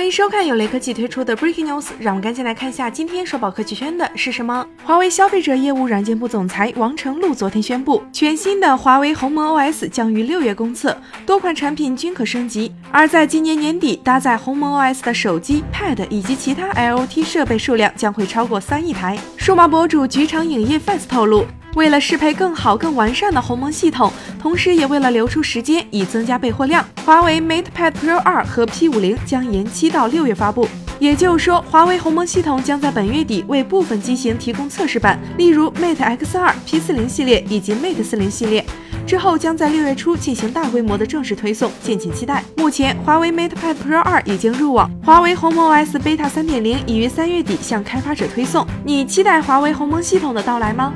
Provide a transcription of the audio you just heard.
欢迎收看由雷科技推出的 Breaking News，让我们赶紧来看一下今天首宝科技圈的是什么。华为消费者业务软件部总裁王成禄昨天宣布，全新的华为鸿蒙 OS 将于六月公测，多款产品均可升级。而在今年年底，搭载鸿蒙 OS 的手机、Pad 以及其他 IoT 设备数量将会超过三亿台。数码博主局长影业 fans 透露。为了适配更好、更完善的鸿蒙系统，同时也为了留出时间以增加备货量，华为 MatePad Pro 2和 P50 将延期到六月发布。也就是说，华为鸿蒙系统将在本月底为部分机型提供测试版，例如 Mate X2、P40 系列以及 Mate 40系列。之后将在六月初进行大规模的正式推送，敬请期待。目前，华为 MatePad Pro 2已经入网，华为鸿蒙 OS Beta 3.0已于三月底向开发者推送。你期待华为鸿蒙系统的到来吗？